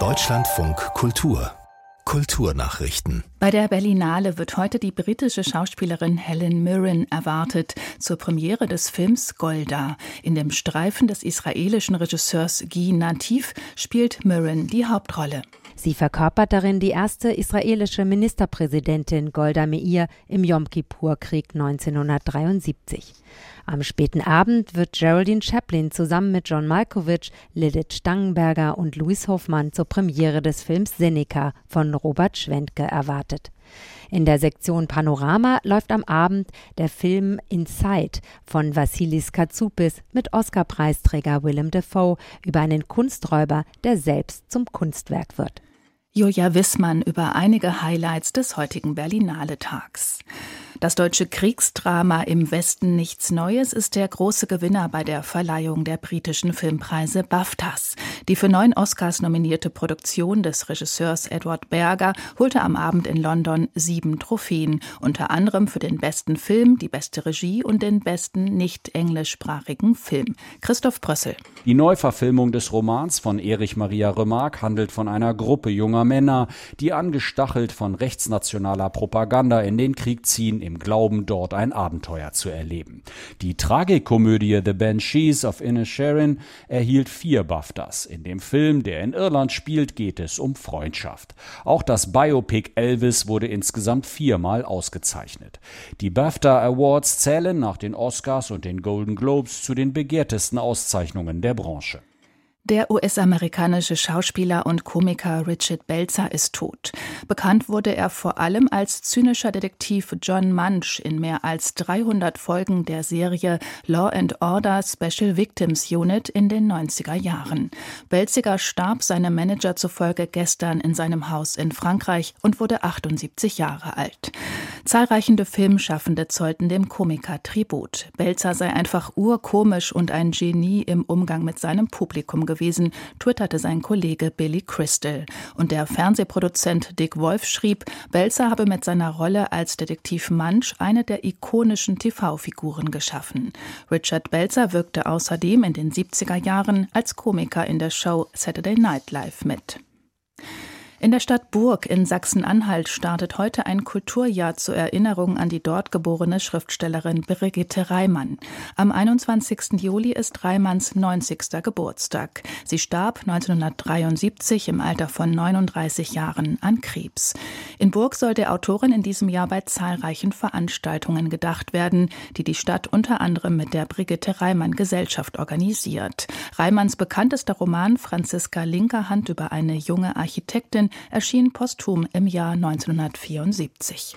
Deutschlandfunk Kultur Kulturnachrichten. Bei der Berlinale wird heute die britische Schauspielerin Helen Mirren erwartet zur Premiere des Films Golda. In dem Streifen des israelischen Regisseurs Guy Natif spielt Mirren die Hauptrolle. Sie verkörpert darin die erste israelische Ministerpräsidentin Golda Meir im Yom Kippur-Krieg 1973. Am späten Abend wird Geraldine Chaplin zusammen mit John Malkovich, Lilith Stangenberger und Louis Hoffmann zur Premiere des Films Seneca von Robert Schwentke erwartet. In der Sektion Panorama läuft am Abend der Film Inside von Vassilis Katsoupis mit Oscar-Preisträger Willem Dafoe über einen Kunsträuber, der selbst zum Kunstwerk wird. Julia Wissmann über einige Highlights des heutigen Berlinale Tags. Das deutsche Kriegsdrama Im Westen nichts Neues ist der große Gewinner bei der Verleihung der britischen Filmpreise BAFTAs. Die für neun Oscars nominierte Produktion des Regisseurs Edward Berger holte am Abend in London sieben Trophäen, unter anderem für den besten Film, die beste Regie und den besten nicht englischsprachigen Film. Christoph Brössel. Die Neuverfilmung des Romans von Erich Maria Remarque handelt von einer Gruppe junger Männer, die angestachelt von rechtsnationaler Propaganda in den Krieg ziehen im Glauben, dort ein Abenteuer zu erleben. Die Tragikomödie The Banshees of Inisherin erhielt vier BAFTAs. In dem Film, der in Irland spielt, geht es um Freundschaft. Auch das Biopic Elvis wurde insgesamt viermal ausgezeichnet. Die BAFTA Awards zählen nach den Oscars und den Golden Globes zu den begehrtesten Auszeichnungen der Branche. Der US-amerikanische Schauspieler und Komiker Richard Belzer ist tot. Bekannt wurde er vor allem als zynischer Detektiv John Munch in mehr als 300 Folgen der Serie Law and Order Special Victims Unit in den 90er Jahren. Belziger starb seinem Manager zufolge gestern in seinem Haus in Frankreich und wurde 78 Jahre alt. Zahlreichende Filmschaffende zollten dem Komiker Tribut. Belzer sei einfach urkomisch und ein Genie im Umgang mit seinem Publikum gewesen, twitterte sein Kollege Billy Crystal. Und der Fernsehproduzent Dick Wolf schrieb, Belzer habe mit seiner Rolle als Detektiv Munch eine der ikonischen TV-Figuren geschaffen. Richard Belzer wirkte außerdem in den 70er Jahren als Komiker in der Show Saturday Night Live mit. In der Stadt Burg in Sachsen-Anhalt startet heute ein Kulturjahr zur Erinnerung an die dort geborene Schriftstellerin Brigitte Reimann. Am 21. Juli ist Reimanns 90. Geburtstag. Sie starb 1973 im Alter von 39 Jahren an Krebs. In Burg soll der Autorin in diesem Jahr bei zahlreichen Veranstaltungen gedacht werden, die die Stadt unter anderem mit der Brigitte Reimann Gesellschaft organisiert. Reimanns bekanntester Roman Franziska Linkerhand über eine junge Architektin erschien posthum im Jahr 1974.